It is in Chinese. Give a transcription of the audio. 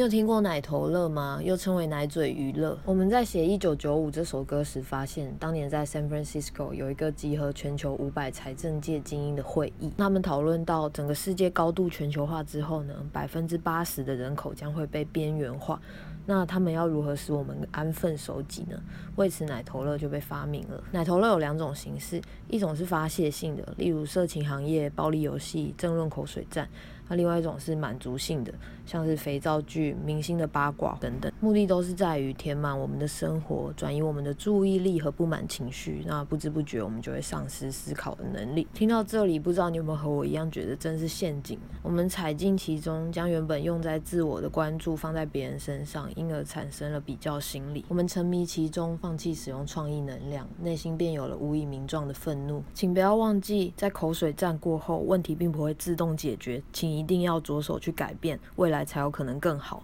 你有听过奶头乐吗？又称为奶嘴娱乐。我们在写《一九九五》这首歌时，发现当年在 San Francisco 有一个集合全球五百财政界精英的会议，他们讨论到整个世界高度全球化之后呢，百分之八十的人口将会被边缘化。那他们要如何使我们安分守己呢？为此，奶头乐就被发明了。奶头乐有两种形式，一种是发泄性的，例如色情行业、暴力游戏、争论口水战。那另外一种是满足性的，像是肥皂剧、明星的八卦等等，目的都是在于填满我们的生活，转移我们的注意力和不满情绪。那不知不觉我们就会丧失思考的能力。听到这里，不知道你有没有和我一样觉得真是陷阱？我们踩进其中，将原本用在自我的关注放在别人身上，因而产生了比较心理。我们沉迷其中，放弃使用创意能量，内心便有了无以名状的愤怒。请不要忘记，在口水战过后，问题并不会自动解决，请。一定要着手去改变，未来才有可能更好。